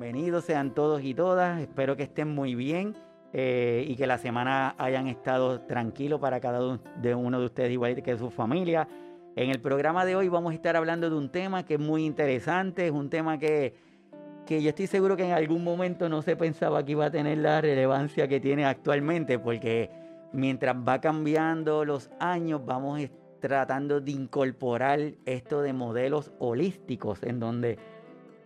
Bienvenidos sean todos y todas. Espero que estén muy bien eh, y que la semana hayan estado tranquilos para cada uno de ustedes, igual que su familia. En el programa de hoy vamos a estar hablando de un tema que es muy interesante, es un tema que, que yo estoy seguro que en algún momento no se pensaba que iba a tener la relevancia que tiene actualmente, porque mientras va cambiando los años, vamos tratando de incorporar esto de modelos holísticos, en donde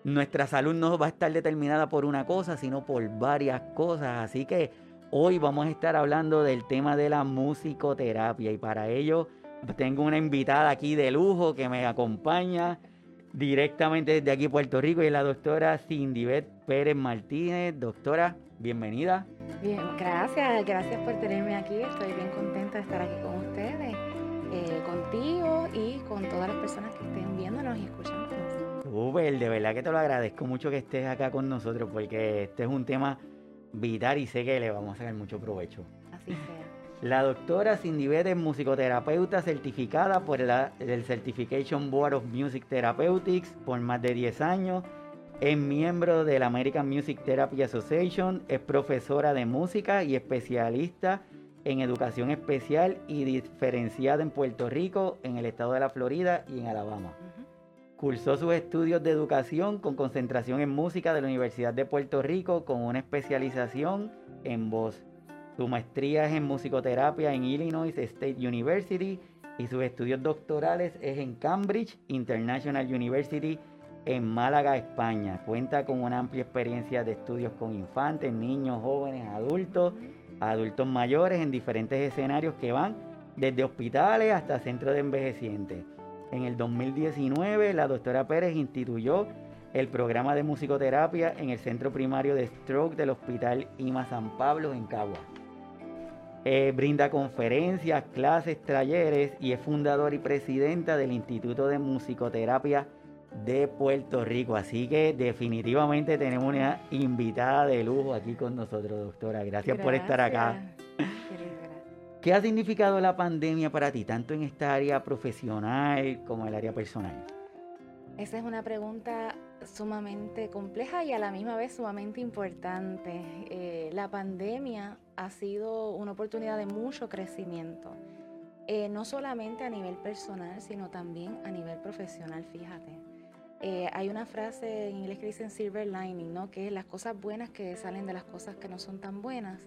nuestra salud no va a estar determinada por una cosa, sino por varias cosas. Así que hoy vamos a estar hablando del tema de la musicoterapia y para ello tengo una invitada aquí de lujo que me acompaña directamente desde aquí Puerto Rico y es la doctora Cindibet Pérez Martínez. Doctora, bienvenida. Bien, gracias, gracias por tenerme aquí. Estoy bien contenta de estar aquí con ustedes, eh, contigo y con todas las personas que estén viéndonos y escuchándonos. Uber, de verdad que te lo agradezco mucho que estés acá con nosotros porque este es un tema vital y sé que le vamos a sacar mucho provecho. Así sea. La doctora Cindy Bede es musicoterapeuta certificada por el Certification Board of Music Therapeutics por más de 10 años. Es miembro de la American Music Therapy Association. Es profesora de música y especialista en educación especial y diferenciada en Puerto Rico, en el estado de la Florida y en Alabama. Cursó sus estudios de educación con concentración en música de la Universidad de Puerto Rico con una especialización en voz. Su maestría es en musicoterapia en Illinois State University y sus estudios doctorales es en Cambridge International University en Málaga, España. Cuenta con una amplia experiencia de estudios con infantes, niños, jóvenes, adultos, adultos mayores en diferentes escenarios que van desde hospitales hasta centros de envejecientes. En el 2019, la doctora Pérez instituyó el programa de musicoterapia en el Centro Primario de Stroke del Hospital IMA San Pablo en Cagua. Eh, brinda conferencias, clases, talleres y es fundadora y presidenta del Instituto de Musicoterapia de Puerto Rico. Así que definitivamente tenemos una invitada de lujo aquí con nosotros, doctora. Gracias. por estar acá. ¿Qué ha significado la pandemia para ti, tanto en esta área profesional como en el área personal? Esa es una pregunta sumamente compleja y a la misma vez sumamente importante. Eh, la pandemia ha sido una oportunidad de mucho crecimiento, eh, no solamente a nivel personal, sino también a nivel profesional, fíjate. Eh, hay una frase en inglés que dicen silver lining, ¿no? que es las cosas buenas que salen de las cosas que no son tan buenas.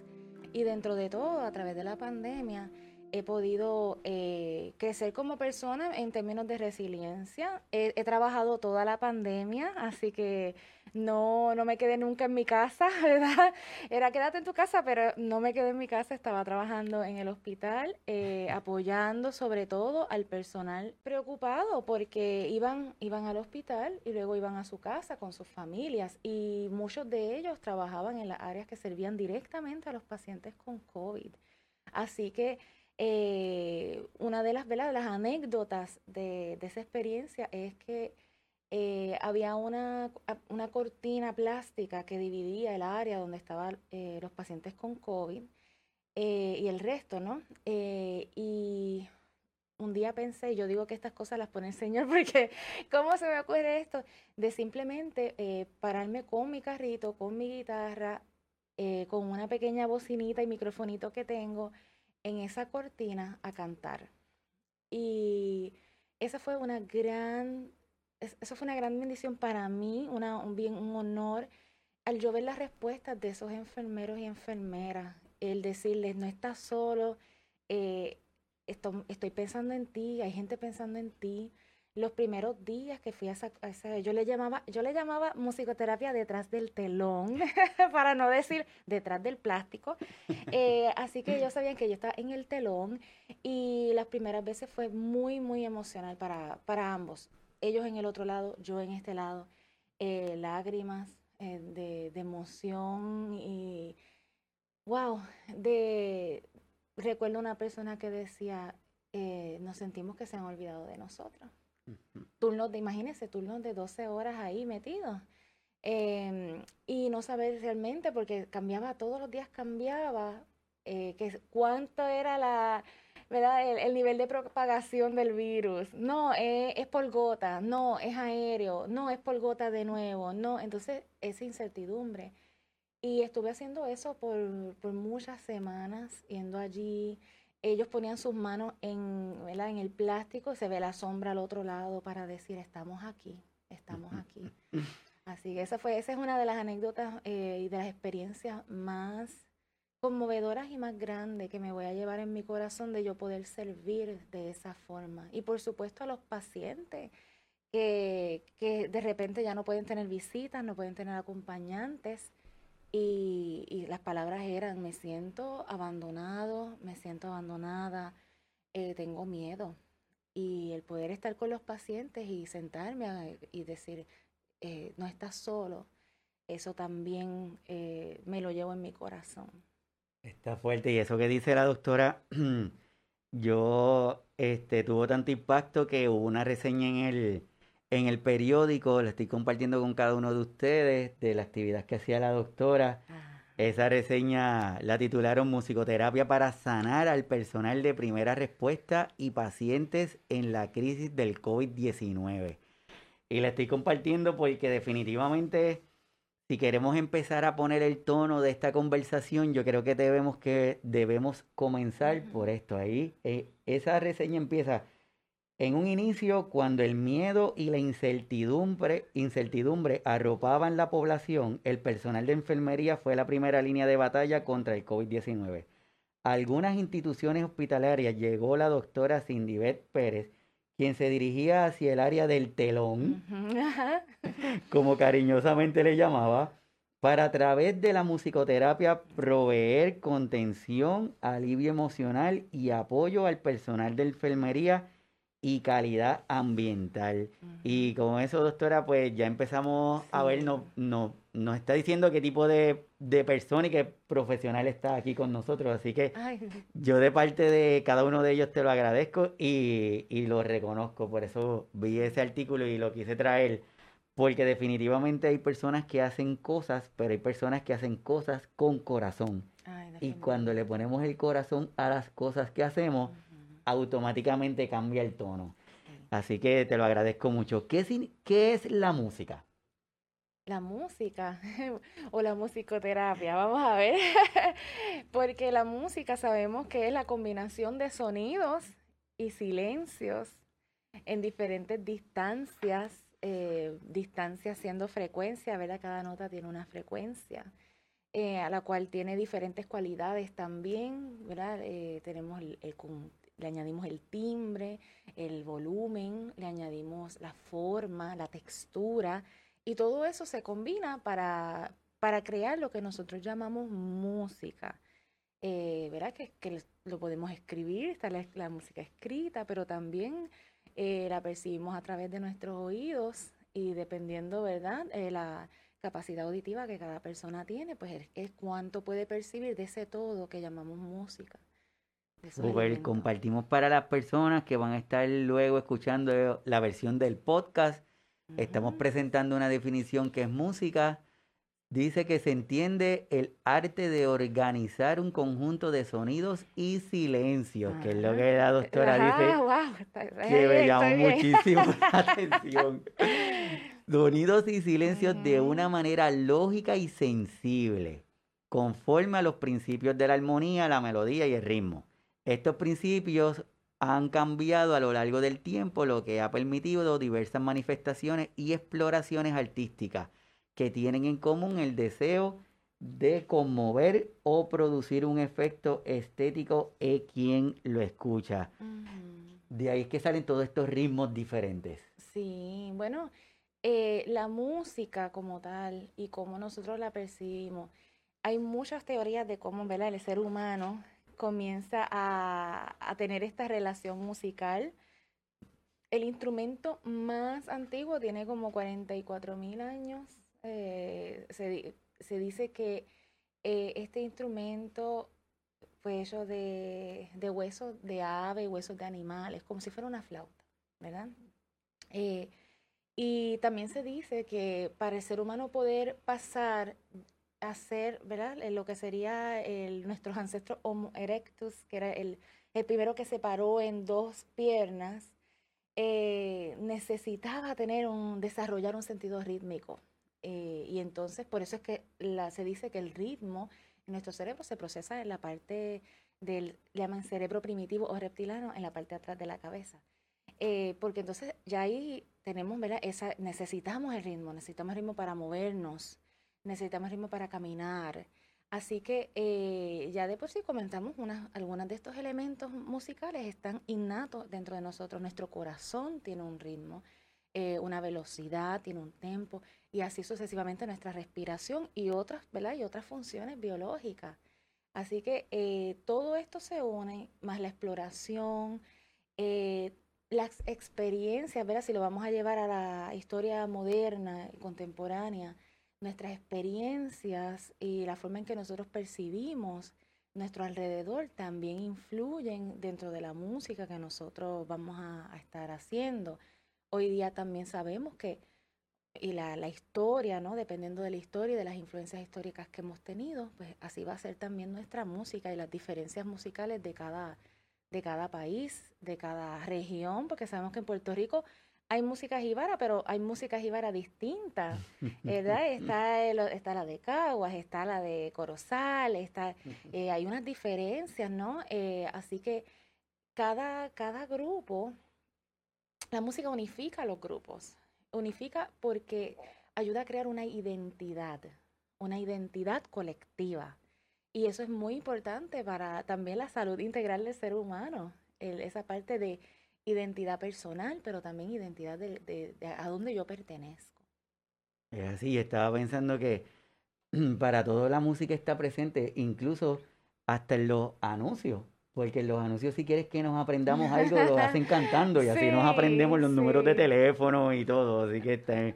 Y dentro de todo, a través de la pandemia, he podido eh, crecer como persona en términos de resiliencia. He, trabajado toda la pandemia, así que no, no me quedé nunca en mi casa, ¿verdad? Era quédate en tu casa, pero no me quedé en mi casa, estaba trabajando en el hospital, eh, apoyando sobre todo al personal preocupado porque iban, iban al hospital y luego iban a su casa con sus familias y muchos de ellos trabajaban en las áreas que servían directamente a los pacientes con COVID. Así que eh, una de las, anécdotas de, esa experiencia es que eh, había una, una, cortina plástica que dividía el área donde estaban eh, los pacientes con COVID y el resto, ¿no? y un día pensé, yo digo que estas cosas las pone el Señor porque ¿cómo se me ocurre esto? De simplemente pararme con mi carrito, con mi guitarra, con una pequeña bocinita y microfonito que tengo en esa cortina a cantar. Y esa fue una gran, eso fue una gran bendición para mí, una, un bien, un honor, al yo ver las respuestas de esos enfermeros y enfermeras, el decirles, no estás solo, eh, estoy pensando en ti, hay gente pensando en ti, los primeros días que fui a esa, yo le llamaba, yo le llamaba musicoterapia detrás del telón, para no decir detrás del plástico. Eh, así que ellos sabían que yo estaba en el telón y las primeras veces fue muy, muy emocional para, para ambos. Ellos en el otro lado, yo en este lado. Eh, lágrimas eh, de, de emoción y wow, de recuerdo una persona que decía, nos sentimos que se han olvidado de nosotros. Turnos de, imagínense, turnos de 12 horas ahí metidos. Em, y no saber realmente, porque cambiaba, todos los días cambiaba eh, que cuánto era la, ¿verdad? El, nivel de propagación del virus. No, es por gota, no, es aéreo, no, es por gota de nuevo, no. Entonces, esa incertidumbre. Y estuve haciendo eso por, por muchas semanas, yendo allí. Ellos ponían sus manos en, ¿verdad? en el plástico, se ve la sombra al otro lado para decir, estamos aquí, estamos aquí. Así que esa, fue, esa es una de las anécdotas eh, y de las experiencias más conmovedoras y más grandes que me voy a llevar en mi corazón de yo poder servir de esa forma. Y por supuesto a los pacientes que, que de repente ya no pueden tener visitas, no pueden tener acompañantes. Y, las palabras eran, me siento abandonado, me siento abandonada, eh, tengo miedo. Y el poder estar con los pacientes y sentarme y decir, eh, no estás solo, eso también eh, me lo llevo en mi corazón. Está fuerte y eso que dice la doctora, yo este, tuvo tanto impacto que hubo una reseña en el, en el periódico, la estoy compartiendo con cada uno de ustedes, de la actividad que hacía la doctora. Ah. Esa reseña la titularon Musicoterapia para sanar al personal de primera respuesta y pacientes en la crisis del COVID-19. Y la estoy compartiendo porque definitivamente si queremos empezar a poner el tono de esta conversación, yo creo que debemos, que debemos comenzar por esto. Ahí, eh, esa reseña empieza en un inicio cuando el miedo y la incertidumbre, incertidumbre arropaban la población, el personal de enfermería fue la primera línea de batalla contra el COVID-19. algunas instituciones hospitalarias llegó la doctora Cindibet Pérez, quien se dirigía hacia el área del telón, como cariñosamente le llamaba, para a través de la musicoterapia proveer contención, alivio emocional y apoyo al personal de enfermería y calidad ambiental. Y con eso, doctora, pues ya empezamos a ver, no, no, nos está diciendo qué tipo de, persona y qué profesional está aquí con nosotros. Así que yo de parte de cada uno de ellos te lo agradezco y, y lo reconozco. Por eso vi ese artículo y lo quise traer. Porque definitivamente hay personas que hacen cosas, pero hay personas que hacen cosas con corazón. y cuando le ponemos el corazón a las cosas que hacemos, automáticamente cambia el tono. Así que te lo agradezco mucho. ¿Qué, qué es la música? La música o la musicoterapia, vamos a ver, porque la música sabemos que es la combinación de sonidos y silencios en diferentes distancias, eh, distancias siendo frecuencia, ¿verdad? Cada nota tiene una frecuencia. Eh, a la cual tiene diferentes cualidades también, ¿verdad? Eh, tenemos el, el, le añadimos el timbre, el volumen, le añadimos la forma, la textura y todo eso se combina para, para crear lo que nosotros llamamos música. Eh, ¿Verdad? Que, lo podemos escribir, está la, música escrita, pero también eh, la percibimos a través de nuestros oídos y dependiendo, ¿verdad? Eh, la capacidad auditiva que cada persona tiene, pues es cuánto puede percibir de ese todo que llamamos música. Super, compartimos para las personas que van a estar luego escuchando la versión del podcast. Estamos presentando una definición que es música. Dice que se entiende el arte de organizar un conjunto de sonidos y silencios, que es lo que la doctora dice, que me llamó muchísimo la atención. Sonidos y silencios de una manera lógica y sensible, conforme a los principios de la armonía, la melodía y el ritmo. Estos principios han cambiado a lo largo del tiempo, lo que ha permitido diversas manifestaciones y exploraciones artísticas que tienen en común el deseo de conmover o producir un efecto estético en quien lo escucha. De ahí es que salen todos estos ritmos diferentes. Sí, bueno, eh, la música como tal y cómo nosotros la percibimos, hay muchas teorías de cómo el ser humano comienza a, tener esta relación musical. El instrumento más antiguo tiene como 44 mil años. Eh, se, dice que eh, este instrumento fue hecho de, huesos de ave, huesos de animales, como si fuera una flauta, ¿verdad? Eh, y también se dice que para el ser humano poder pasar hacer, ¿verdad? Lo que sería el, nuestros ancestros Homo erectus, que era el, el primero que se paró en dos piernas, eh, necesitaba tener un, desarrollar un sentido rítmico. Eh, y entonces, por eso es que la, se dice que el ritmo en nuestro cerebro se procesa en la parte del, llaman cerebro primitivo o reptilano, en la parte de atrás de la cabeza. Eh, porque entonces ya ahí tenemos, ¿verdad? Esa, necesitamos el ritmo, necesitamos el ritmo para movernos, necesitamos ritmo para caminar. Así que eh, ya de por sí comentamos unas, algunos de estos elementos musicales están innatos dentro de nosotros. Nuestro corazón tiene un ritmo, eh, una velocidad, tiene un tempo y así sucesivamente nuestra respiración y otras, ¿verdad? Y otras funciones biológicas. Así que eh, todo esto se une, más la exploración, las experiencias, ¿verdad? Si lo vamos a llevar a la historia moderna, contemporánea, nuestras experiencias y la forma en que nosotros percibimos nuestro alrededor también influyen dentro de la música que nosotros vamos a, estar haciendo. Hoy día también sabemos que, y la, la, historia, ¿no? Dependiendo de la historia y de las influencias históricas que hemos tenido, pues así va a ser también nuestra música y las diferencias musicales de cada, de cada país, de cada región, porque sabemos que en Puerto Rico hay música jíbara, pero hay música jíbara distinta, ¿verdad? Está, está la de Caguas, está la de Corozal, está, eh, hay unas diferencias, ¿no? Eh, así que cada, cada grupo, la música unifica a los grupos, unifica porque ayuda a crear una identidad, una identidad colectiva. Y eso es muy importante para también la salud integral del ser humano, esa parte de identidad personal, pero también identidad de, a dónde yo pertenezco. Es así, estaba pensando que para toda la música está presente, incluso hasta en los anuncios, porque en los anuncios si quieres que nos aprendamos algo, lo hacen cantando y así nos aprendemos los números de teléfono y todo, así que está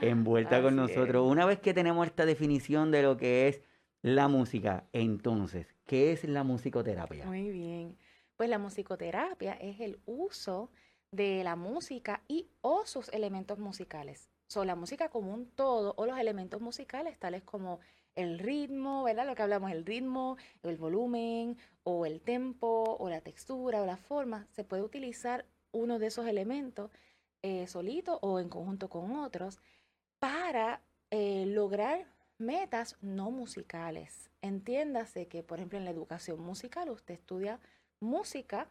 envuelta con nosotros. Una vez que tenemos esta definición de lo que es la música, entonces, ¿qué es la musicoterapia? Muy bien. Pues la musicoterapia es el uso de la música y o sus elementos musicales. Son la música como un todo o los elementos musicales tales como el ritmo, ¿verdad? Lo que hablamos, el ritmo, el volumen o el tempo o la textura o la forma. Se puede utilizar uno de esos elementos eh, solito o en conjunto con otros para eh, lograr metas no musicales. Entiéndase que, por ejemplo, en la educación musical usted estudia música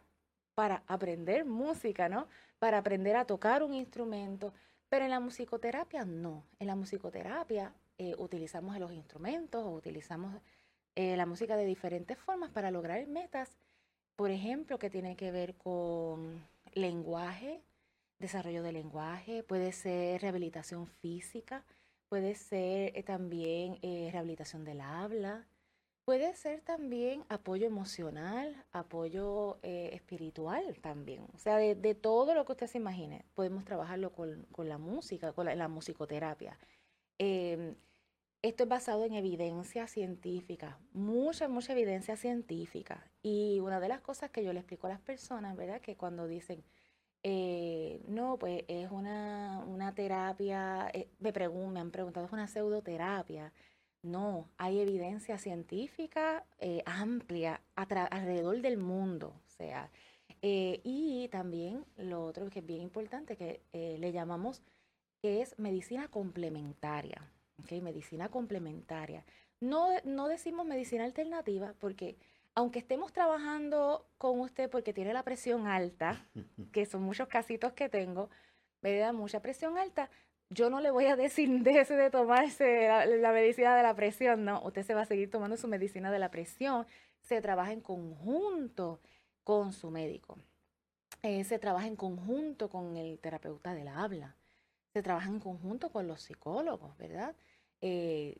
para aprender música, ¿no? Para aprender a tocar un instrumento. Pero en la musicoterapia no. En la musicoterapia eh, utilizamos los instrumentos o utilizamos eh, la música de diferentes formas para lograr metas, por ejemplo, que tiene que ver con lenguaje, desarrollo de lenguaje, puede ser rehabilitación física, puede ser eh, también rehabilitación del habla, Puede ser también apoyo emocional, apoyo eh, espiritual también. O sea, de, todo lo que usted se imagine, podemos trabajarlo con, la música, con la, musicoterapia. Em, esto es basado en evidencia científica, mucha, mucha evidencia científica. Y una de las cosas que yo le explico a las personas, ¿verdad? Que cuando dicen, eh, no, pues es una, terapia, eh, me, me han preguntado, es una pseudoterapia no, hay evidencia científica eh, amplia alrededor del mundo. O sea, eh, y también lo otro que es bien importante, que eh, le llamamos, que es medicina complementaria. ¿okay? Medicina complementaria. No, no decimos medicina alternativa porque aunque estemos trabajando con usted porque tiene la presión alta, que son muchos casitos que tengo, me da mucha presión alta, yo no le voy a decir de tomarse la, medicina de la presión, no, usted se va a seguir tomando su medicina de la presión, se trabaja en conjunto con su médico, eh, se trabaja en conjunto con el terapeuta del habla, se trabaja en conjunto con los psicólogos, ¿verdad? Eh,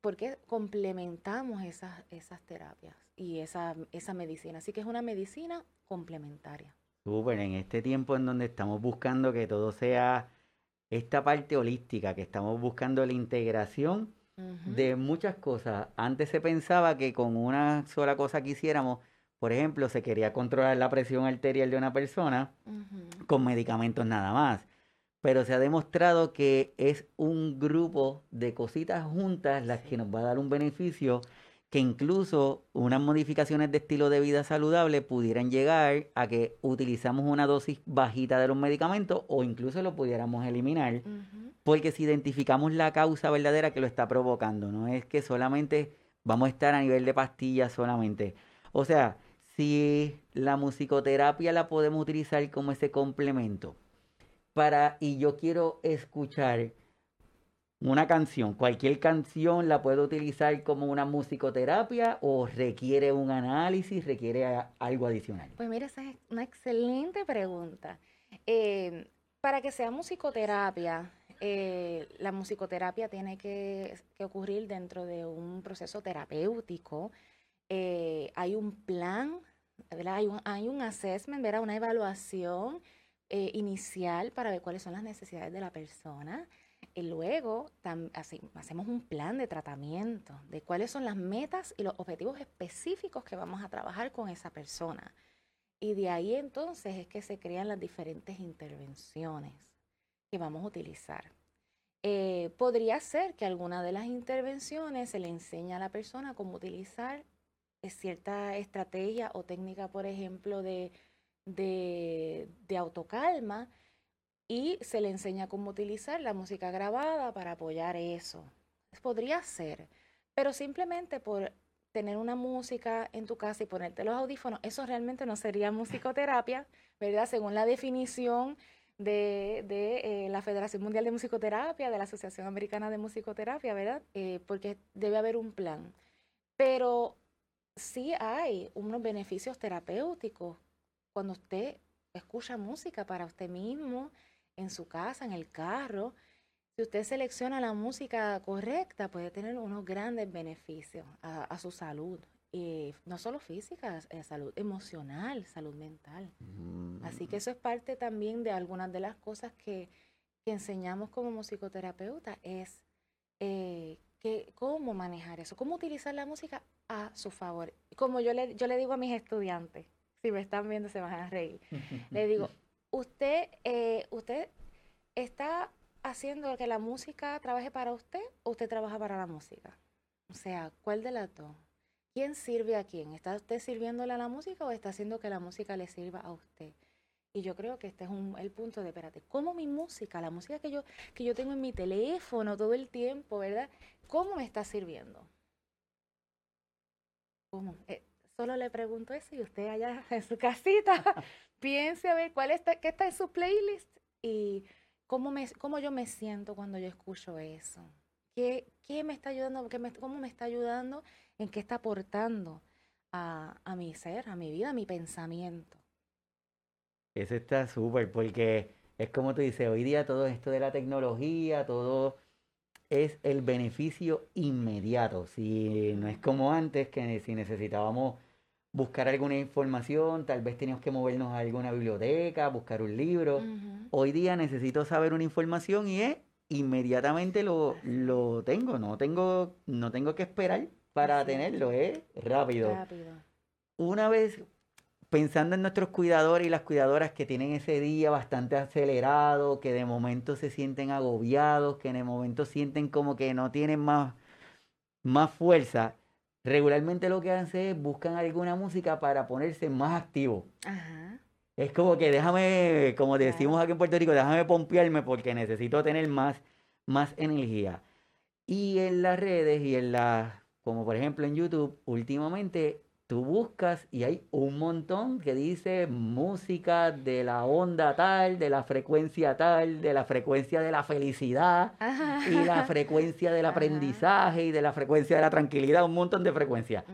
porque complementamos esas, esas terapias y esa, esa medicina. Así que es una medicina complementaria. Súper, en este tiempo en donde estamos buscando que todo sea esta parte holística, que estamos buscando la integración de muchas cosas. Antes se pensaba que con una sola cosa que hiciéramos, por ejemplo, se quería controlar la presión arterial de una persona con medicamentos nada más. pero se ha demostrado que es un grupo de cositas juntas las que nos va a dar un beneficio que incluso unas modificaciones de estilo de vida saludable pudieran llegar a que utilizamos una dosis bajita de los medicamentos o incluso lo pudiéramos eliminar, porque si identificamos la causa verdadera que lo está provocando, no es que solamente vamos a estar a nivel de pastillas solamente. O sea, si la musicoterapia la podemos utilizar como ese complemento para, y yo quiero escuchar una canción, cualquier canción la puedo utilizar como una musicoterapia o requiere un análisis, requiere algo adicional? Pues mira, esa es una excelente pregunta. Eh, para que sea musicoterapia, eh, la musicoterapia tiene que, ocurrir dentro de un proceso terapéutico. Eh, hay un plan, Hay, un, hay un assessment, una evaluación inicial para ver cuáles son las necesidades de la persona. Y luego hacemos un plan de tratamiento de cuáles son las metas y los objetivos específicos que vamos a trabajar con esa persona. Y de ahí entonces es que se crean las diferentes intervenciones que vamos a utilizar. Eh, podría ser que alguna de las intervenciones se le enseñe a la persona cómo utilizar eh, cierta estrategia o técnica, por ejemplo, de, de, de autocalma, y se le enseña cómo utilizar la música grabada para apoyar eso. Podría ser, pero simplemente por tener una música en tu casa y ponerte los audífonos, eso realmente no sería musicoterapia, ¿verdad? Según la definición de, de eh, la Federación Mundial de Musicoterapia, de la Asociación Americana de Musicoterapia, ¿verdad? Eh, porque debe haber un plan. Pero sí hay unos beneficios terapéuticos cuando usted escucha música para usted mismo, en su casa, en el carro. Si usted selecciona la música correcta, puede tener unos grandes beneficios a, su salud. Y no solo física, eh, salud emocional, salud mental. Así que mm. eso es parte también de algunas de las cosas que, enseñamos como musicoterapeuta, es eh, que, cómo manejar eso, cómo utilizar la música a su favor. Como yo le, yo le digo a mis estudiantes, si me están viendo se van a reír, le digo, usted, eh, usted está haciendo que la música trabaje para usted o usted trabaja para la música. O sea, ¿cuál de las dos? ¿Quién sirve a quién? ¿Está usted sirviéndole a la música o está haciendo que la música le sirva a usted? Y yo creo que este es el punto de, espérate, ¿cómo mi música, la música que yo, que yo tengo en mi teléfono todo el tiempo, ¿verdad? ¿Cómo me está sirviendo? ¿Cómo? Eh, solo le pregunto eso y usted allá en su casita piense a ver cuál está, qué está en su playlist y cómo, me, cómo yo me siento cuando yo escucho eso. ¿Qué, qué me está ayudando? Qué me, ¿Cómo me está ayudando? ¿En qué está aportando a, a mi ser, a mi vida, a mi pensamiento? Eso está súper porque es como tú dices, hoy día todo esto de la tecnología, todo es el beneficio inmediato. Si no es como antes, que si necesitábamos buscar alguna información, tal vez teníamos que movernos a alguna biblioteca, buscar un libro. Hoy día necesito saber una información y es inmediatamente lo, lo tengo, no tengo, no tengo que esperar para tenerlo, es rápido. rápido. Una vez pensando en nuestros cuidadores y las cuidadoras que tienen ese día bastante acelerado, que de momento se sienten agobiados, que de momento sienten como que no tienen más, más fuerza, regularmente lo que hacen es buscan alguna música para ponerse más activo. Es como que déjame, como decimos aquí en Puerto Rico, déjame pompearme porque necesito tener más, más energía. Y en las redes y en las, como por ejemplo en YouTube, últimamente tú buscas y hay un montón que dice música de la onda tal, de la frecuencia tal, de la frecuencia de la felicidad y la frecuencia del aprendizaje y de la frecuencia de la tranquilidad, un montón de frecuencias.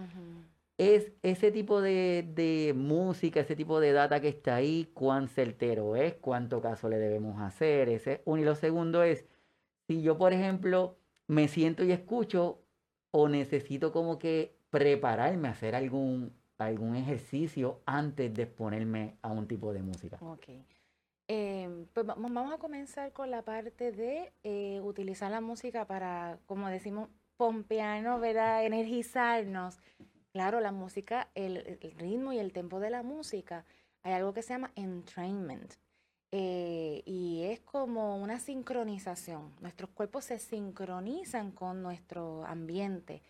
Es ese tipo de, música, ese tipo de data que está ahí, cuán certero es, cuánto caso le debemos hacer. Ese es uno. Y lo segundo es, si yo, por ejemplo, me siento y escucho o necesito como que prepararme a hacer algún, algún ejercicio antes de exponerme a un tipo de música. Ok. Em, pues vamos a comenzar con la parte de eh, utilizar la música para, como decimos, pompearnos, ¿verdad? Energizarnos. Claro, la música, el, ritmo y el tempo de la música, hay algo que se llama entrainment. eh, y es como una sincronización. Nuestros cuerpos se sincronizan con nuestro ambiente,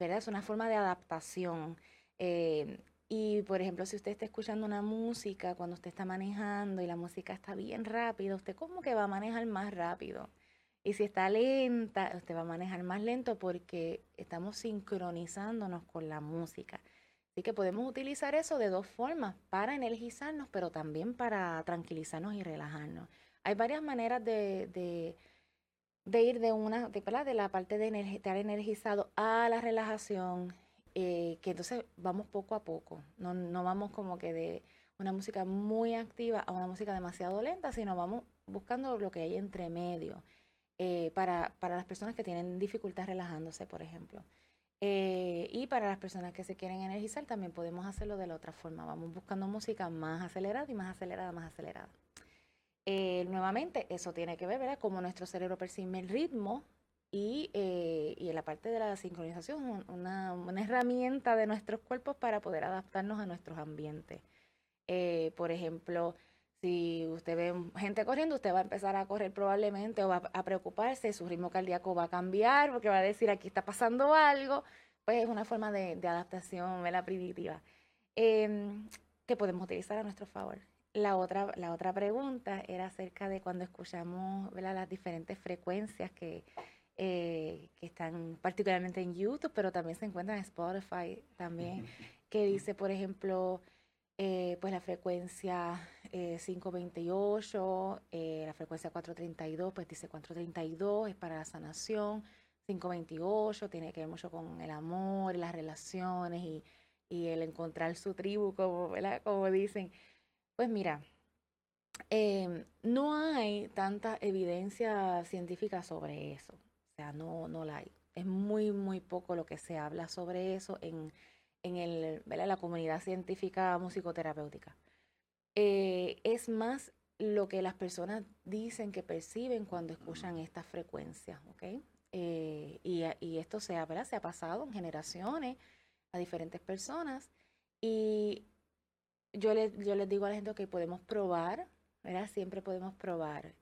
¿verdad? Es una forma de adaptación. Eh, y por ejemplo, si usted está escuchando una música cuando usted está manejando y la música está bien rápida, usted como que va a manejar más rápido. Y si está lenta, usted va a manejar más lento porque estamos sincronizándonos con la música. Así que podemos utilizar eso de dos formas, para energizarnos, pero también para tranquilizarnos y relajarnos. Hay varias maneras de, de, ir de una, de, de la parte de estar energizado a la relajación, eh, que entonces vamos poco a poco, no, no vamos como que de una música muy activa a una música demasiado lenta, sino vamos buscando lo que hay entre medio. Eh, para, para, las personas que tienen dificultad relajándose, por ejemplo. Eh, y para las personas que se quieren energizar, también podemos hacerlo de la otra forma. Vamos buscando música más acelerada y más acelerada, más acelerada. Eh, nuevamente, eso tiene que ver, ¿verdad? Cómo nuestro cerebro percibe el ritmo y, y en la parte de la sincronización, una, una, herramienta de nuestros cuerpos para poder adaptarnos a nuestros ambientes. por ejemplo, si usted ve gente corriendo, usted va a empezar a correr probablemente o va a preocuparse, su ritmo cardíaco va a cambiar porque va a decir aquí está pasando algo. Pues es una forma de, adaptación la primitiva em, que podemos utilizar a nuestro favor. La otra, la otra pregunta era acerca de cuando escuchamos las diferentes frecuencias que, eh, que están particularmente en YouTube, pero también se encuentran en Spotify también, que dice, por ejemplo, eh, pues la frecuencia 528, eh, eh, la frecuencia 432, pues dice 432 es para la sanación, 528 tiene que ver mucho con el amor, las relaciones y, el encontrar su tribu, como, como dicen. Pues mira, em, no hay tanta evidencia científica sobre eso, o sea, no, no la hay. Es muy, muy poco lo que se habla sobre eso en en el, la comunidad científica musicoterapéutica. Eh, es más lo que las personas dicen que perciben cuando escuchan estas frecuencias, ¿ok? Eh, y, esto se ha, se ha pasado en generaciones a diferentes personas y yo, yo les digo a la gente que podemos probar, ¿verdad? Siempre podemos probar.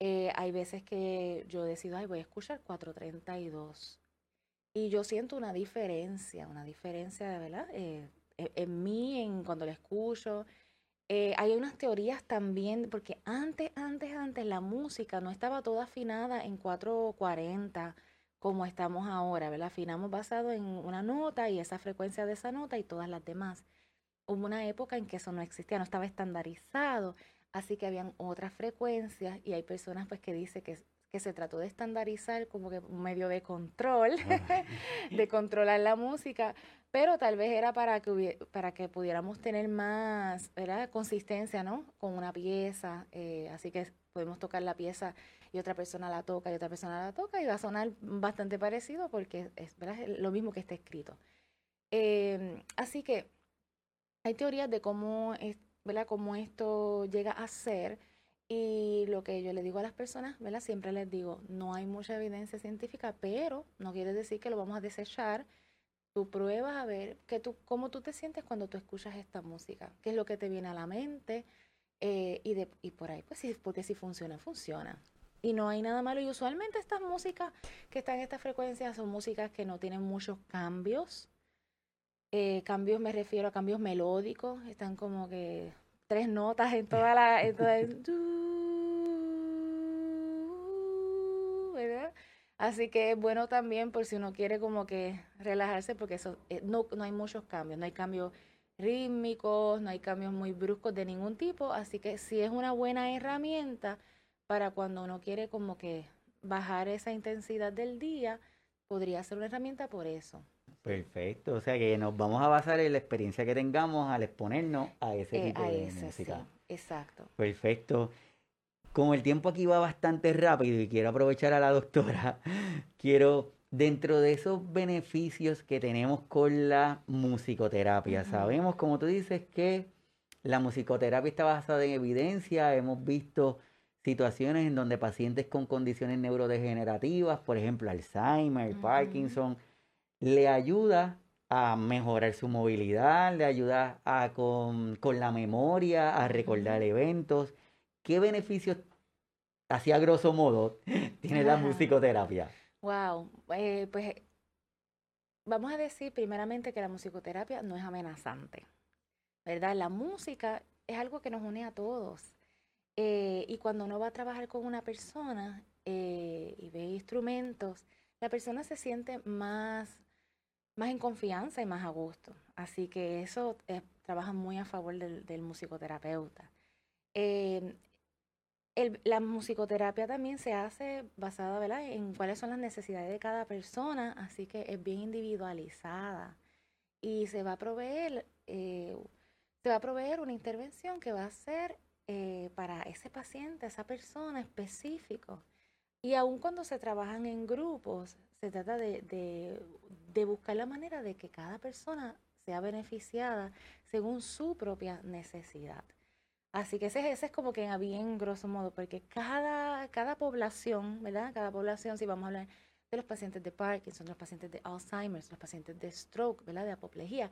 Eh, hay veces que yo decido, ay, voy a escuchar 432 y yo siento una diferencia, una diferencia, verdad, eh, e, en mí, en cuando la escucho. Eh, hay unas teorías también, porque antes, antes, antes la música no estaba toda afinada en 440 como estamos ahora, ¿verdad? Afinamos basado en una nota y esa frecuencia de esa nota y todas las demás. Hubo una época en que eso no existía, no estaba estandarizado, así que habían otras frecuencias y hay personas pues que dicen que que se trató de estandarizar como que un medio de control, de controlar la música, pero tal vez era para que, para que pudiéramos tener más consistencia ¿no? con una pieza, eh, así que podemos tocar la pieza y otra persona la toca y otra persona la toca y va a sonar bastante parecido porque es, lo mismo que está escrito. Em, así que hay teorías de cómo, es, cómo esto llega a ser, y lo que yo le digo a las personas, ¿verdad? Siempre les digo, no hay mucha evidencia científica, pero no quiere decir que lo vamos a desechar. Tú pruebas a ver que tú, cómo tú te sientes cuando tú escuchas esta música, qué es lo que te viene a la mente eh, y, de, y por ahí, pues sí, porque si funciona, funciona. Y no hay nada malo. Y usualmente estas músicas que están en esta frecuencia son músicas que no tienen muchos cambios. Eh, cambios me refiero a cambios melódicos, están como que tres notas en toda la... Así que es bueno también por si uno quiere como que relajarse porque eso, eh, no, no hay muchos cambios, no hay cambios rítmicos, no hay cambios muy bruscos de ningún tipo, así que sí es una buena herramienta para cuando uno quiere como que bajar esa intensidad del día, podría ser una herramienta por eso. Perfecto, o sea que nos vamos a basar en la experiencia que tengamos al exponernos a ese eh, tipo de música. exacto. Perfecto. Como el tiempo aquí va bastante rápido y quiero aprovechar a la doctora, quiero, dentro de esos beneficios que tenemos con la musicoterapia, sabemos, como tú dices, que la musicoterapia está basada en evidencia, hemos visto situaciones en donde pacientes con condiciones neurodegenerativas, por ejemplo, Alzheimer, Parkinson, le ayuda a mejorar su movilidad, le ayuda a con, la memoria, a recordar eventos. ¿qué beneficios, así a grosso modo, tiene la musicoterapia? Wow, eh, pues vamos a decir primeramente que la musicoterapia no es amenazante, ¿verdad? La música es algo que nos une a todos. Eh, y cuando uno va a trabajar con una persona eh, y ve instrumentos, la persona se siente más, más en confianza y más a gusto. Así que eso trabaja muy a favor del, musicoterapeuta. Em, la musicoterapia también se hace basada ¿verdad? en cuáles son las necesidades de cada persona, así que es bien individualizada y se va a proveer, eh, se va a proveer una intervención que va a ser eh, para ese paciente, esa persona específico. Y aun cuando se trabajan en grupos, se trata de, de buscar la manera de que cada persona sea beneficiada según su propia necesidad. Así que ese, ese es como que a bien grosso modo, porque cada, cada población, ¿verdad? Cada población, si vamos a hablar de los pacientes de Parkinson, los pacientes de Alzheimer, los pacientes de stroke, ¿verdad? De apoplejía,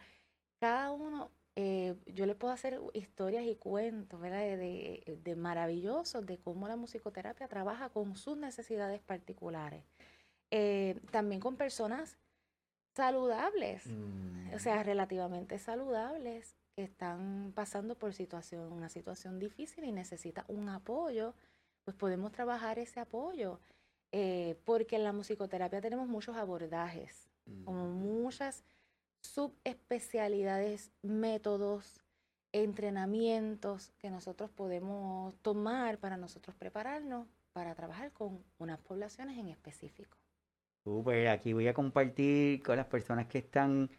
cada uno, eh, yo le puedo hacer historias y cuentos, ¿verdad? De, de, maravillosos de cómo la musicoterapia trabaja con sus necesidades particulares. Eh, también con personas saludables, o sea, mm. relativamente saludables, están pasando por situación, una situación difícil y necesita un apoyo, pues podemos trabajar ese apoyo. Eh, porque en la musicoterapia tenemos muchos abordajes, como mm. muchas subespecialidades, métodos, entrenamientos que nosotros podemos tomar para nosotros prepararnos para trabajar con unas poblaciones en específico. Super, aquí voy a compartir con las personas que están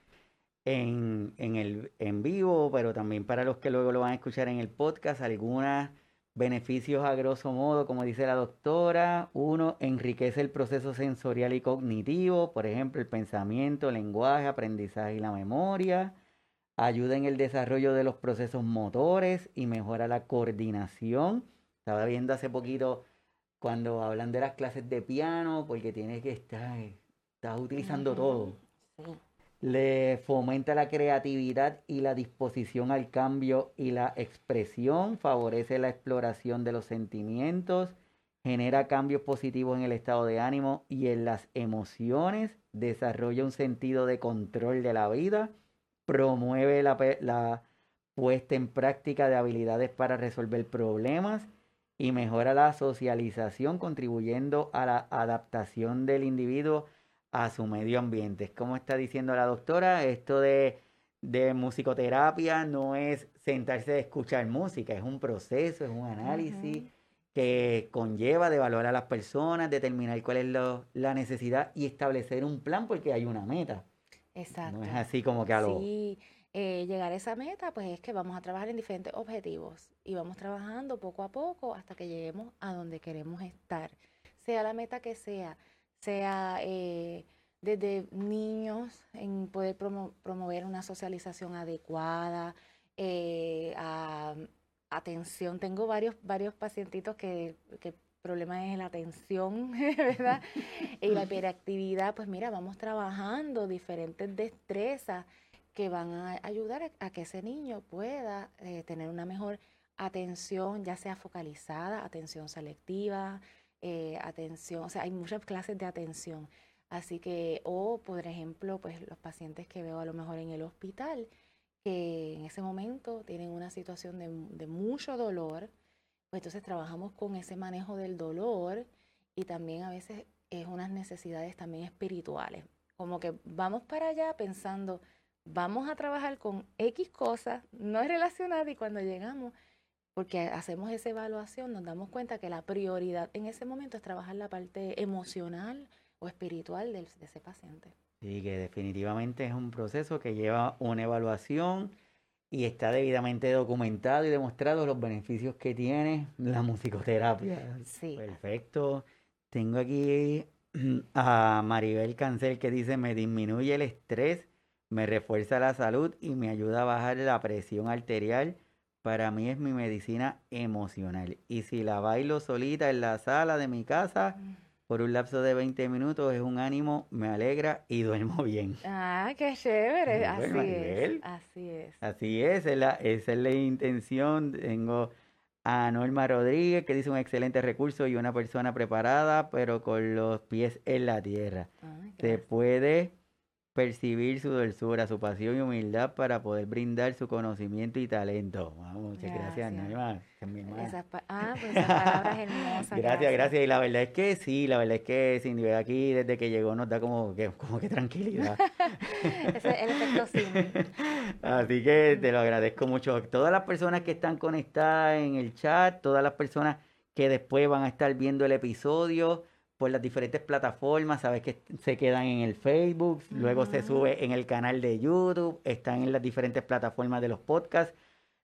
en, el, en vivo, pero también para los que luego lo van a escuchar en el podcast, algunos beneficios a grosso modo, como dice la doctora. Uno, enriquece el proceso sensorial y cognitivo, por ejemplo, el pensamiento, el lenguaje, aprendizaje y la memoria. Ayuda en el desarrollo de los procesos motores y mejora la coordinación. Estaba viendo hace poquito cuando hablan de las clases de piano, porque tienes que estar, estás utilizando todo. Sí le fomenta la creatividad y la disposición al cambio y la expresión, favorece la exploración de los sentimientos, genera cambios positivos en el estado de ánimo y en las emociones, desarrolla un sentido de control de la vida, promueve la, la puesta en práctica de habilidades para resolver problemas y mejora la socialización, contribuyendo a la adaptación del individuo a su medio ambiente. Como está diciendo la doctora, esto de, musicoterapia no es sentarse a escuchar música, es un proceso, es un análisis que conlleva de evaluar a las personas, determinar cuál es la necesidad y establecer un plan porque hay una meta. Exacto. No es así como que a lo... Sí, eh, llegar a esa meta, pues es que vamos a trabajar en diferentes objetivos y vamos trabajando poco a poco hasta que lleguemos a donde queremos estar, sea la meta que sea sea eh, desde niños en poder promover una socialización adecuada, eh, atención. Tengo varios, varios pacientitos que, el problema es la atención, ¿verdad? y la hiperactividad, pues mira, vamos trabajando diferentes destrezas que van a ayudar a, que ese niño pueda eh, tener una mejor atención, ya sea focalizada, atención selectiva, eh, atención, o sea, hay muchas clases de atención. Así que, o por ejemplo, pues los pacientes que veo a lo mejor en el hospital, que en ese momento tienen una situación de, mucho dolor, pues entonces trabajamos con ese manejo del dolor y también a veces es unas necesidades también espirituales. Como que vamos para allá pensando, vamos a trabajar con X cosas, no es relacionada y cuando llegamos porque hacemos esa evaluación, nos damos cuenta que la prioridad en ese momento es trabajar la parte emocional o espiritual de, ese paciente. Sí, que definitivamente es un proceso que lleva una evaluación y está debidamente documentado y demostrado los beneficios que tiene la musicoterapia. Sí. Perfecto. Tengo aquí a Maribel Cancel que dice, me disminuye el estrés, me refuerza la salud y me ayuda a bajar la presión arterial para mí es mi medicina emocional. Y si la bailo solita en la sala de mi casa, mm. por un lapso de 20 minutos, es un ánimo, me alegra y duermo bien. Ah, qué chévere. Así es. Así es. Así es, esa es la intención. Tengo A Norma Rodríguez, que dice un excelente recurso y una persona preparada, pero con los pies en la tierra. Se puede percibir su dulzura, su pasión y humildad para poder brindar su conocimiento y talento. muchas gracias, Norma. ah, pues esas palabras hermosas. Gracias, gracias, Y la verdad es que sí, la verdad es que sin duda aquí desde que llegó nos da como que, como que tranquilidad. Ese es el efecto sí. Así que te lo agradezco mucho. Todas las personas que están conectadas en el chat, todas las personas que después van a estar viendo el episodio, por las diferentes plataformas, sabes que se quedan en el Facebook, luego se sube en el canal de YouTube, están en las diferentes plataformas de los podcasts.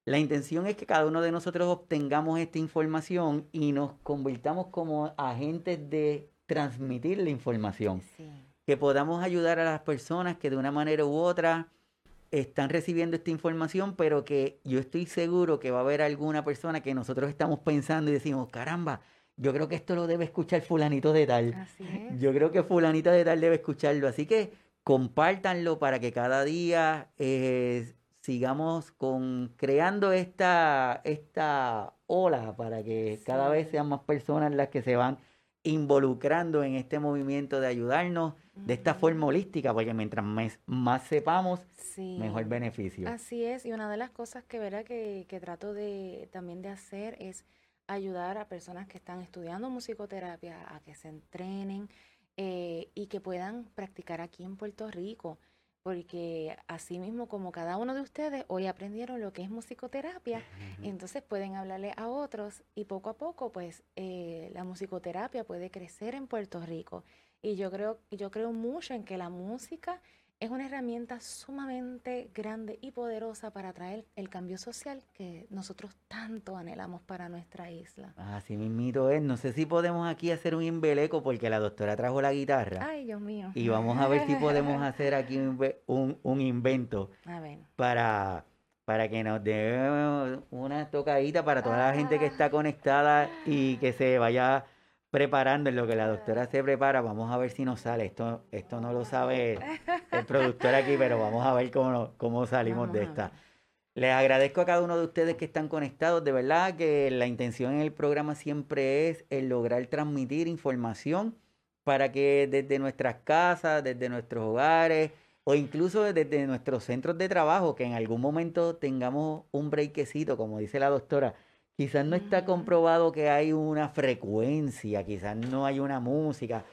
La intención es que cada uno de nosotros obtengamos esta información y nos convirtamos como agentes de transmitir la información. Que podamos ayudar a las personas que de una manera u otra están recibiendo esta información, pero que yo estoy seguro que va a haber alguna persona que nosotros estamos pensando y decimos, caramba, yo creo que esto lo debe escuchar fulanito de tal. Así es. Yo creo que fulanito de tal debe escucharlo. Así que compártanlo para que cada día eh, sigamos con creando esta, esta ola para que cada vez sean más personas las que se van involucrando en este movimiento de ayudarnos de esta forma holística, porque mientras más, sepamos, mejor beneficio. Así es, y una de las cosas que, verá que, que trato de, también de hacer es ayudar a personas que están estudiando musicoterapia a que se entrenen eh, y que puedan practicar aquí en Puerto Rico. Porque así mismo como cada uno de ustedes hoy aprendieron lo que es musicoterapia, entonces pueden hablarle a otros y poco a poco pues eh, la musicoterapia puede crecer en Puerto Rico. Y yo creo, yo creo mucho en que la música es una herramienta sumamente grande y poderosa para traer el cambio social que nosotros tanto anhelamos para nuestra isla. Así mismito es. No sé si podemos aquí hacer un imbeleco porque la doctora trajo la guitarra. Ay, Dios mío. Y vamos a ver si podemos hacer aquí un, un, invento para para que nos dé una tocadita para toda la gente que está ah. conectada y que se vaya preparando en lo que la doctora se prepara. Vamos a ver si nos sale. Esto, esto no lo sabe el, productor aquí, pero vamos a ver cómo, cómo salimos de esta. Les agradezco a cada uno de ustedes que están conectados. De verdad que la intención en el programa siempre es el lograr transmitir información para que desde nuestras casas, desde nuestros hogares o incluso desde nuestros centros de trabajo, que en algún momento tengamos un breakcito, como dice la doctora, Quizás no está comprobado que hay una frecuencia, quizás no hay una música,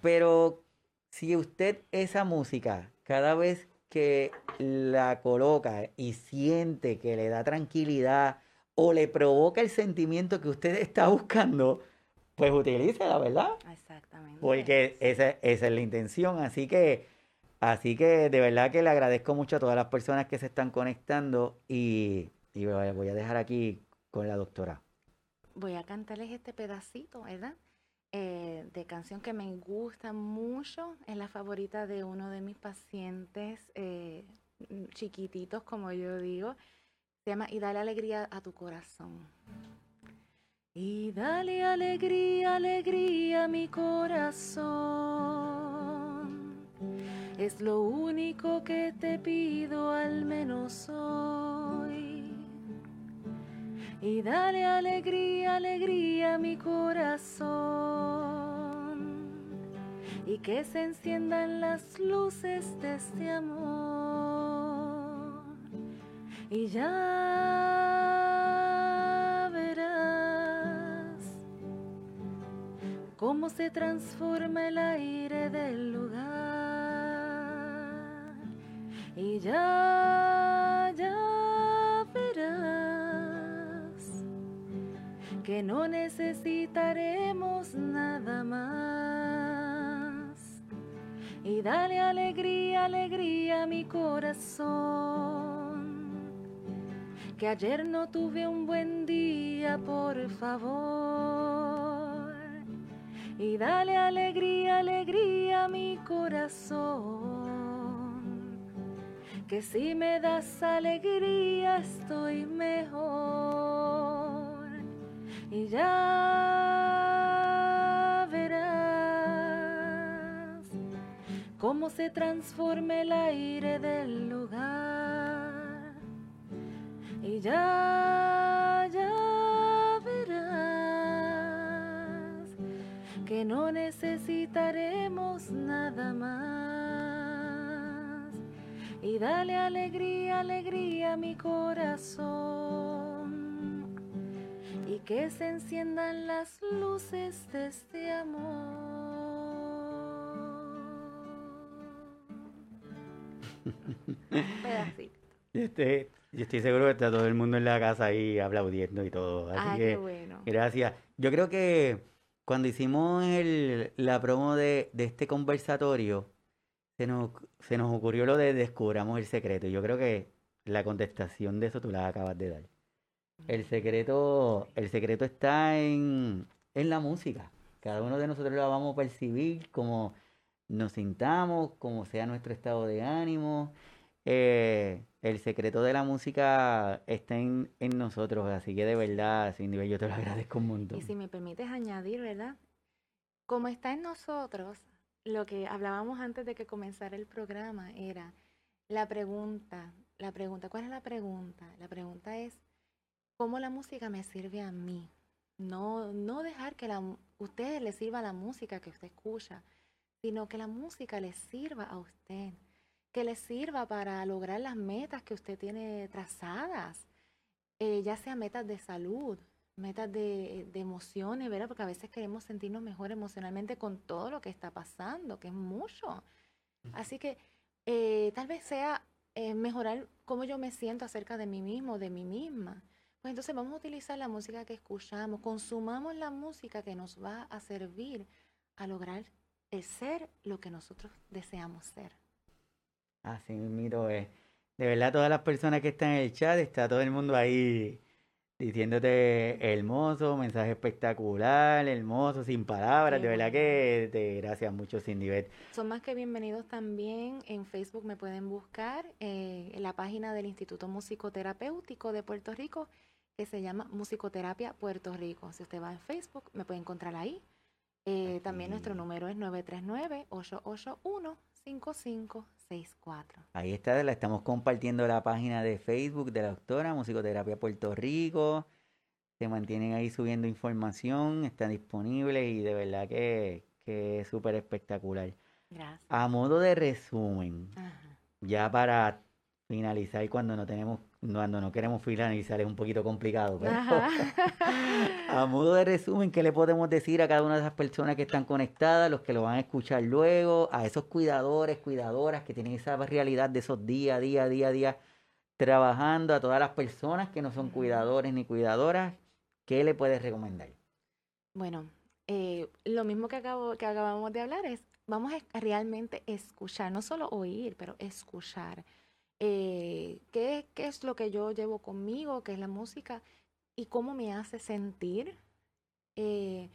pero si usted esa música cada vez que la coloca y siente que le da tranquilidad o le provoca el sentimiento que usted está buscando, pues utilícela, ¿verdad? Exactamente. Porque esa, esa es la intención. Así que, así que de verdad que le agradezco mucho a todas las personas que se están conectando y, y voy a dejar aquí con la doctora? Voy a cantarles este pedacito, ¿verdad? Eh, de canción que me gusta mucho, es la favorita de uno de mis pacientes eh, chiquititos, como yo digo. Se llama Y dale alegría a tu corazón. Y dale alegría, alegría a mi corazón. Es lo único que te pido al menos hoy y dale alegría, alegría a mi corazón. Y que se enciendan las luces de este amor. Y ya verás cómo se transforma el aire del lugar. Y ya, que no necesitaremos nada más. Y dale alegría, alegría a mi corazón. Que ayer no tuve un buen día, por favor. Y dale alegría, alegría a mi corazón. Que si me das alegría estoy mejor y ya verás cómo se transforma el aire del lugar. Y ya ya verás que no necesitaremos nada más. Y dale alegría alegría a mi corazón. Y que se enciendan las luces de este amor. Pedacito. Este, yo estoy seguro que está todo el mundo en la casa ahí aplaudiendo y todo. Así ah, que, qué bueno. Gracias. Yo creo que cuando hicimos el, la promo de, este conversatorio, se nos, se nos ocurrió lo de descubramos el secreto. Yo creo que la contestación de eso tú la acabas de dar. El secreto, el secreto está en, en la música. Cada uno de nosotros la vamos a percibir como nos sintamos, como sea nuestro estado de ánimo. Eh, el secreto de la música está en, nosotros, así que de verdad, sin nivel, yo te lo agradezco un montón. Y si me permites añadir, ¿verdad? Como está en nosotros, lo que hablábamos antes de que comenzara el programa era la pregunta, la pregunta, ¿cuál es la pregunta? La pregunta es, ¿cómo la música me sirve a mí? No, no dejar que la, ustedes le sirva la música que usted escucha, sino que la música le sirva a usted que le sirva para lograr las metas que usted tiene trazadas, eh, ya sea metas de salud, metas de, emociones, ¿verdad? Porque a veces queremos sentirnos mejor emocionalmente con todo lo que está pasando, que es mucho. Así que eh, tal vez sea eh, mejorar cómo yo me siento acerca de mí mismo, de mí misma. Pues entonces vamos a utilizar la música que escuchamos, consumamos la música que nos va a servir a lograr el ser lo que nosotros deseamos ser. Así miro, es. De verdad, todas las personas que están en el chat, está todo el mundo ahí diciéndote hermoso, mensaje espectacular, hermoso, sin palabras. de verdad que te gracias mucho, Cindy Beth. Son más que bienvenidos también. En Facebook me pueden buscar eh, en la página del Instituto Musicoterapéutico de Puerto Rico, que se llama Musicoterapia Puerto Rico. Si usted va en Facebook, me puede encontrar ahí. Eh, también nuestro número es 939-881-55 Ahí está, la estamos compartiendo la página de Facebook de la doctora Musicoterapia Puerto Rico. Se mantienen ahí subiendo información, están disponibles y de verdad que, es súper espectacular. Gracias. A modo de resumen, ya para finalizar cuando no tenemos cuando no queremos finalizar es un poquito complicado, pero a modo de resumen, ¿qué le podemos decir a cada una de esas personas que están conectadas, los que lo van a escuchar luego, a esos cuidadores, cuidadoras que tienen esa realidad de esos día, día, día, día trabajando, a todas las personas que no son cuidadores ni cuidadoras, ¿qué le puedes recomendar? Bueno, eh, lo mismo que, acabo, que acabamos de hablar es, vamos a realmente escuchar, no solo oír, pero escuchar eh, ¿qué, es lo que yo llevo conmigo, qué es la música y cómo me hace sentir. Eh,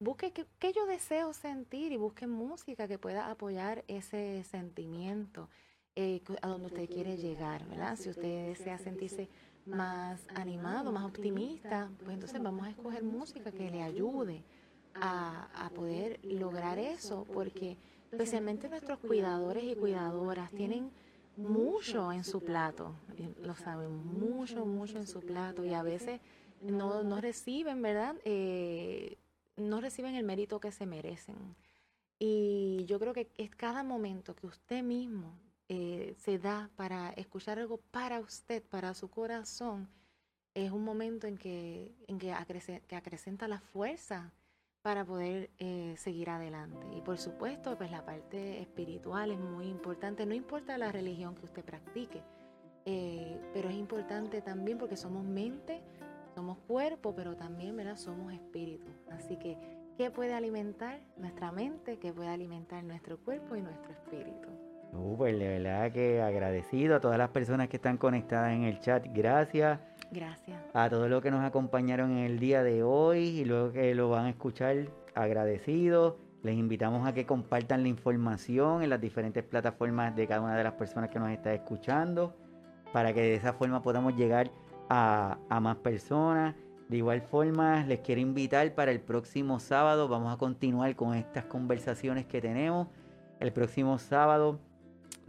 busque qué, yo deseo sentir y busque música que pueda apoyar ese sentimiento eh, a donde usted quiere llegar, ¿verdad? Si usted desea sentirse más animado, más optimista, pues entonces vamos a escoger música que le ayude a, a poder lograr eso, porque especialmente nuestros cuidadores y cuidadoras tienen mucho en su plato, lo saben, mucho, mucho en su plato y a veces no, no reciben, ¿verdad? Eh, no reciben el mérito que se merecen. Y yo creo que es cada momento que usted mismo eh, se da para escuchar algo para usted, para su corazón, es un momento en que, en que, que acrecenta la fuerza para poder eh, seguir adelante. Y por supuesto, pues la parte espiritual es muy importante, no importa la religión que usted practique, eh, pero es importante también porque somos mente, somos cuerpo, pero también somos espíritu. Así que, ¿qué puede alimentar nuestra mente? ¿Qué puede alimentar nuestro cuerpo y nuestro espíritu? Uh, pues de verdad que agradecido a todas las personas que están conectadas en el chat. Gracias. Gracias. A todos los que nos acompañaron en el día de hoy y luego que lo van a escuchar, agradecidos. Les invitamos a que compartan la información en las diferentes plataformas de cada una de las personas que nos está escuchando para que de esa forma podamos llegar a, a más personas. De igual forma, les quiero invitar para el próximo sábado. Vamos a continuar con estas conversaciones que tenemos. El próximo sábado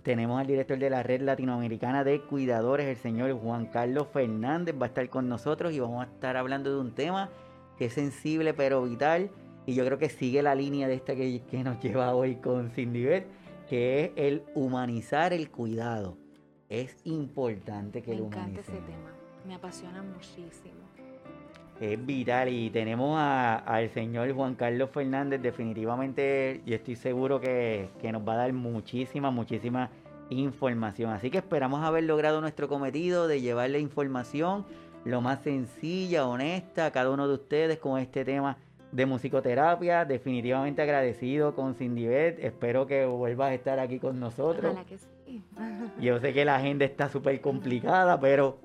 tenemos al director de la Red Latinoamericana de Cuidadores, el señor Juan Carlos Fernández, va a estar con nosotros y vamos a estar hablando de un tema que es sensible pero vital, y yo creo que sigue la línea de esta que, que nos lleva hoy con Cindy Beth, que es el humanizar el cuidado. Es importante que Me lo encanta ese humanicemos. tema, me apasiona muchísimo. Es vital y tenemos a- al señor Juan Carlos Fernández, definitivamente y estoy seguro que, que nos va a dar muchísima, muchísima información. Así que esperamos haber logrado nuestro cometido de llevarle información lo más sencilla, honesta a cada uno de ustedes con este tema de musicoterapia. Definitivamente agradecido con Cindy Beth. Espero que vuelvas a estar aquí con nosotros. Ojalá que sí. Yo sé que la agenda está súper complicada, pero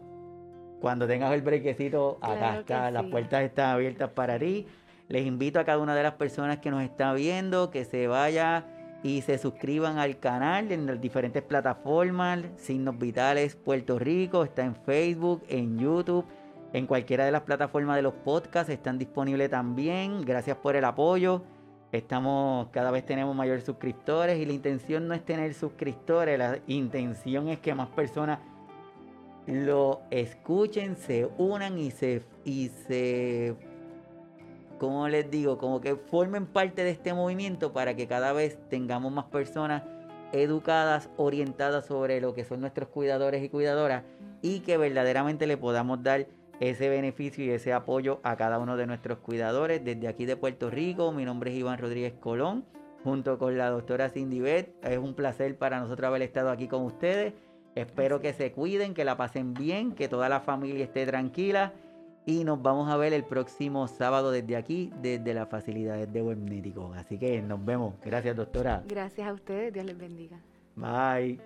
cuando tengas el brequecito, acá Claro está, las sí. puertas están abiertas para ti. Les invito a cada una de las personas que nos está viendo que se vaya y se suscriban al canal en las diferentes plataformas. Signos Vitales Puerto Rico está en Facebook, en YouTube, en cualquiera de las plataformas de los podcasts están disponibles también. Gracias por el apoyo. Estamos, cada vez tenemos mayor suscriptores y la intención no es tener suscriptores, la intención es que más personas lo escuchen, se unan y se, y se, ¿cómo les digo? Como que formen parte de este movimiento para que cada vez tengamos más personas educadas, orientadas sobre lo que son nuestros cuidadores y cuidadoras y que verdaderamente le podamos dar ese beneficio y ese apoyo a cada uno de nuestros cuidadores. Desde aquí de Puerto Rico, mi nombre es Iván Rodríguez Colón, junto con la doctora Cindy Beth. Es un placer para nosotros haber estado aquí con ustedes. Espero que se cuiden, que la pasen bien, que toda la familia esté tranquila. Y nos vamos a ver el próximo sábado desde aquí, desde las facilidades de Webnético. Así que nos vemos. Gracias, doctora. Gracias a ustedes, Dios les bendiga. Bye.